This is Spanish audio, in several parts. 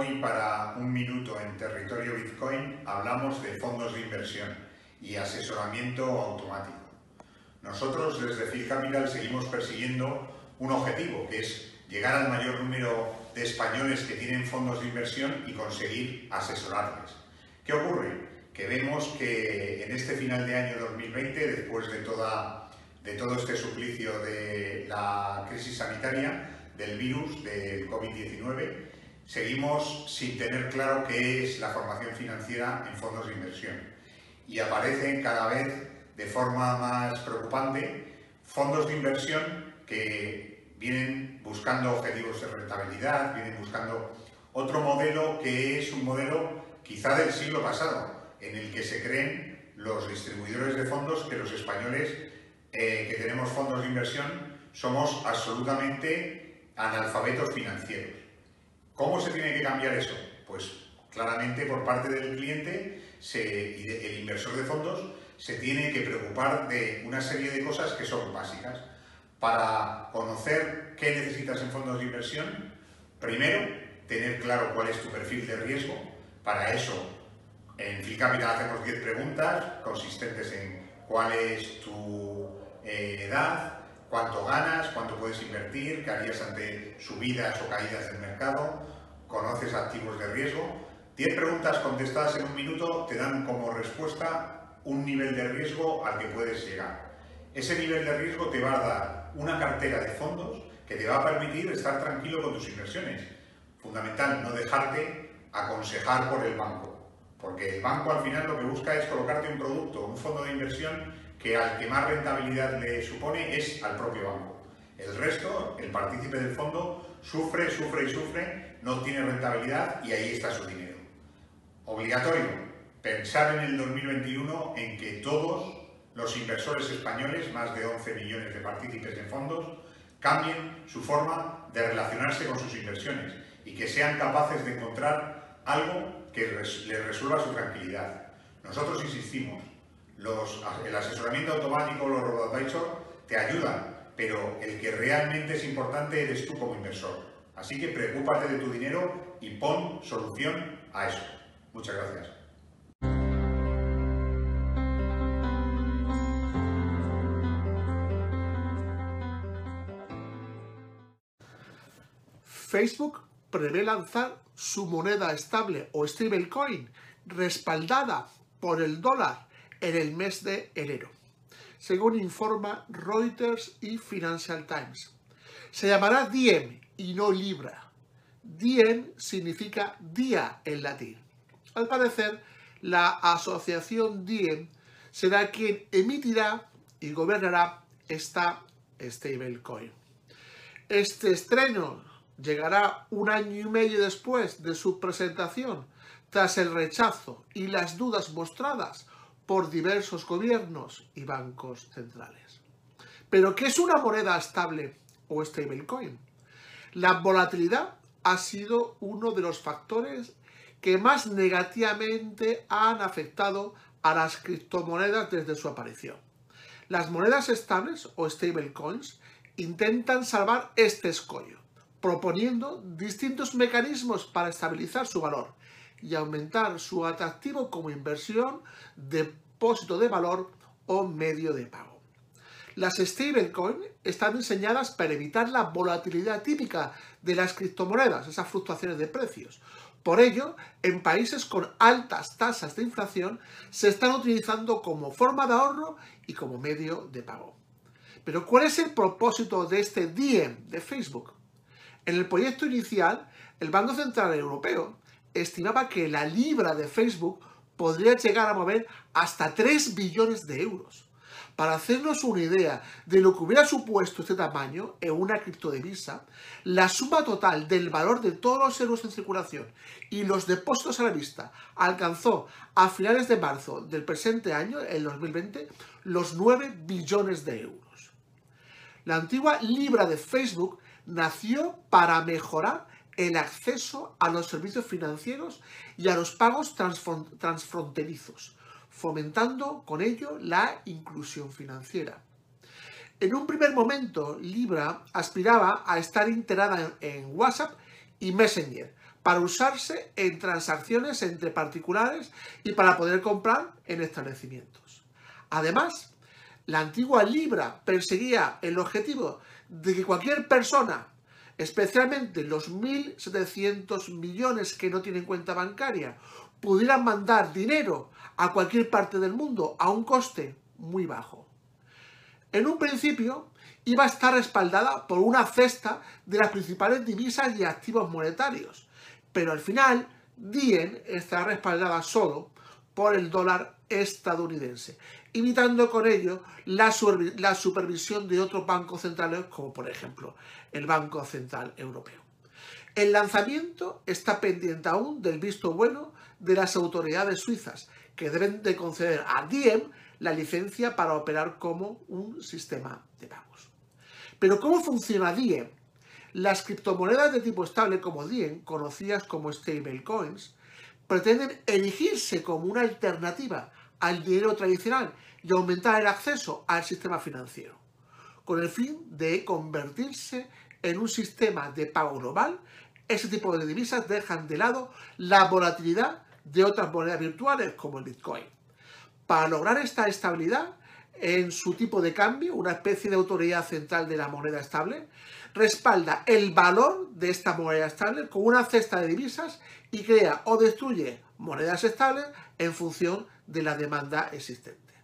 Hoy para un minuto en territorio Bitcoin hablamos de fondos de inversión y asesoramiento automático. Nosotros desde Phil Capital seguimos persiguiendo un objetivo que es llegar al mayor número de españoles que tienen fondos de inversión y conseguir asesorarles. ¿Qué ocurre? Que vemos que en este final de año 2020, después de, toda, de todo este suplicio de la crisis sanitaria, del virus, del COVID-19, seguimos sin tener claro qué es la formación financiera en fondos de inversión. Y aparecen cada vez de forma más preocupante fondos de inversión que vienen buscando objetivos de rentabilidad, vienen buscando otro modelo que es un modelo quizá del siglo pasado, en el que se creen los distribuidores de fondos que los españoles eh, que tenemos fondos de inversión somos absolutamente analfabetos financieros. ¿Cómo se tiene que cambiar eso? Pues claramente por parte del cliente y el inversor de fondos se tiene que preocupar de una serie de cosas que son básicas. Para conocer qué necesitas en fondos de inversión, primero, tener claro cuál es tu perfil de riesgo. Para eso, en Phil Capital hacemos 10 preguntas consistentes en cuál es tu eh, edad, cuánto ganas, cuánto puedes invertir, qué harías ante subidas o caídas del mercado, conoces activos de riesgo. Diez preguntas contestadas en un minuto te dan como respuesta un nivel de riesgo al que puedes llegar. Ese nivel de riesgo te va a dar una cartera de fondos que te va a permitir estar tranquilo con tus inversiones. Fundamental, no dejarte aconsejar por el banco, porque el banco al final lo que busca es colocarte un producto, un fondo de inversión que al que más rentabilidad le supone es al propio banco. El resto, el partícipe del fondo, sufre, sufre y sufre, no tiene rentabilidad y ahí está su dinero. Obligatorio, pensar en el 2021 en que todos los inversores españoles, más de 11 millones de partícipes en fondos, cambien su forma de relacionarse con sus inversiones y que sean capaces de encontrar algo que les resuelva su tranquilidad. Nosotros insistimos, el asesoramiento automático, los robo-advisor, te ayudan, pero el que realmente es importante eres tú como inversor. Así que preocúpate de tu dinero y pon solución a eso. Muchas gracias. Facebook prevé lanzar su moneda estable o stablecoin respaldada por el dólar en el mes de enero, según informa Reuters y Financial Times. Se llamará Diem y no Libra. Diem significa día en latín. Al parecer, la asociación Diem será quien emitirá y gobernará esta stablecoin. Este estreno llegará un año y medio después de su presentación, tras el rechazo y las dudas mostradas por diversos gobiernos y bancos centrales. Pero, ¿qué es una moneda estable o stablecoin? La volatilidad ha sido uno de los factores que más negativamente han afectado a las criptomonedas desde su aparición. Las monedas estables o stablecoins intentan salvar este escollo, proponiendo distintos mecanismos para estabilizar su valor, y aumentar su atractivo como inversión, depósito de valor o medio de pago. Las stablecoins están diseñadas para evitar la volatilidad típica de las criptomonedas, esas fluctuaciones de precios. Por ello, en países con altas tasas de inflación, se están utilizando como forma de ahorro y como medio de pago. Pero ¿cuál es el propósito de este Diem de Facebook? En el proyecto inicial, el Banco Central Europeo estimaba que la libra de Facebook podría llegar a mover hasta 3 billones de euros. Para hacernos una idea de lo que hubiera supuesto este tamaño en una criptodivisa, la suma total del valor de todos los euros en circulación y los depósitos a la vista alcanzó a finales de marzo del presente año, el 2020, los 9 billones de euros. La antigua libra de Facebook nació para mejorar el acceso a los servicios financieros y a los pagos transfronterizos, fomentando con ello la inclusión financiera. En un primer momento, Libra aspiraba a estar integrada en WhatsApp y Messenger para usarse en transacciones entre particulares y para poder comprar en establecimientos. Además, la antigua Libra perseguía el objetivo de que cualquier persona, especialmente los 1.700 millones que no tienen cuenta bancaria, pudieran mandar dinero a cualquier parte del mundo a un coste muy bajo. En un principio iba a estar respaldada por una cesta de las principales divisas y activos monetarios, pero al final Diem estará respaldada solo por el dólar estadounidense, evitando con ello la, la supervisión de otros bancos centrales como por ejemplo el Banco Central Europeo. El lanzamiento está pendiente aún del visto bueno de las autoridades suizas, que deben de conceder a Diem la licencia para operar como un sistema de pagos. Pero ¿cómo funciona Diem? Las criptomonedas de tipo estable como Diem, conocidas como stablecoins, pretenden erigirse como una alternativa al dinero tradicional y aumentar el acceso al sistema financiero, con el fin de convertirse en un sistema de pago global. Ese tipo de divisas dejan de lado la volatilidad de otras monedas virtuales como el Bitcoin. Para lograr esta estabilidad en su tipo de cambio, una especie de autoridad central de la moneda estable, respalda el valor de esta moneda estable con una cesta de divisas y crea o destruye monedas estables en función la demanda existente.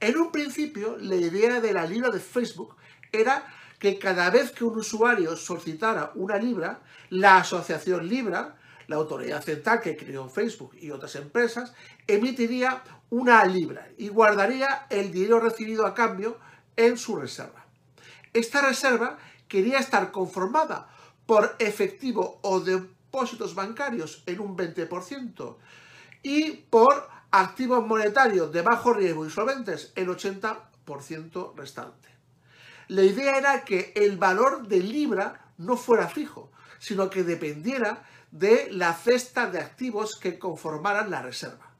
En un principio, la idea de la libra de Facebook era que cada vez que un usuario solicitara una libra, la asociación Libra la autoridad central que creó Facebook y otras empresas, emitiría una libra y guardaría el dinero recibido a cambio en su reserva. Esta reserva quería estar conformada por efectivo o depósitos bancarios en un 20% y por activos monetarios de bajo riesgo y solventes el 80% restante. La idea era que el valor de libra no fuera fijo, sino que dependiera de la cesta de activos que conformaran la reserva.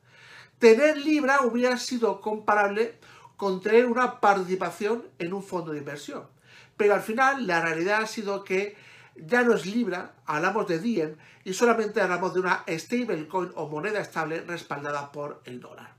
Tener Libra hubiera sido comparable con tener una participación en un fondo de inversión. Pero al final la realidad ha sido que ya no es Libra, hablamos de Diem y solamente hablamos de una stablecoin o moneda estable respaldada por el dólar.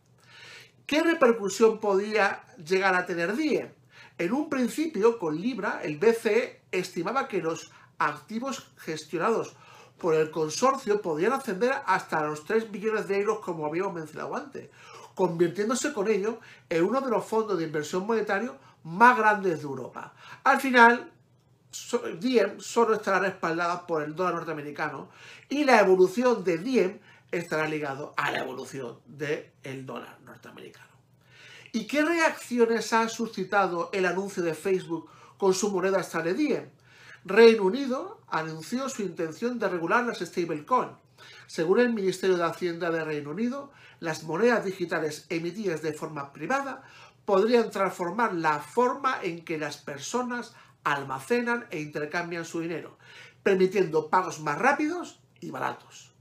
¿Qué repercusión podía llegar a tener Diem? En un principio, con Libra, el BCE estimaba que los activos gestionados por el consorcio podrían ascender hasta los 3 billones de euros como habíamos mencionado antes, convirtiéndose con ello en uno de los fondos de inversión monetario más grandes de Europa. Al final, Diem solo estará respaldada por el dólar norteamericano y la evolución de Diem estará ligado a la evolución del dólar norteamericano. ¿Y qué reacciones ha suscitado el anuncio de Facebook con su moneda estable Diem? Reino Unido anunció su intención de regular las stablecoins. Según el Ministerio de Hacienda de Reino Unido, las monedas digitales emitidas de forma privada podrían transformar la forma en que las personas almacenan e intercambian su dinero, permitiendo pagos más rápidos y baratos.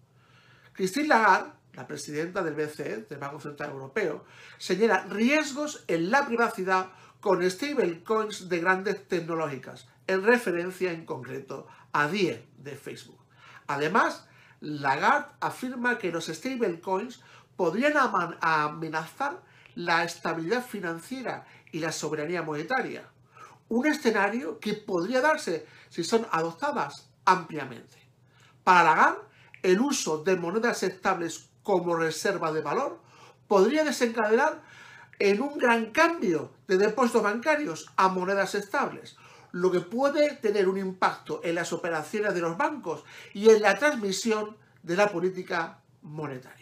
Christine Lagarde, la presidenta del BCE, del Banco Central Europeo, señala riesgos en la privacidad con stablecoins de grandes tecnológicas, en referencia en concreto a DIE de Facebook. Además, Lagarde afirma que los stablecoins podrían amenazar la estabilidad financiera y la soberanía monetaria, un escenario que podría darse si son adoptadas ampliamente. Para Lagarde, el uso de monedas estables como reserva de valor podría desencadenar en un gran cambio de depósitos bancarios a monedas estables, lo que puede tener un impacto en las operaciones de los bancos y en la transmisión de la política monetaria.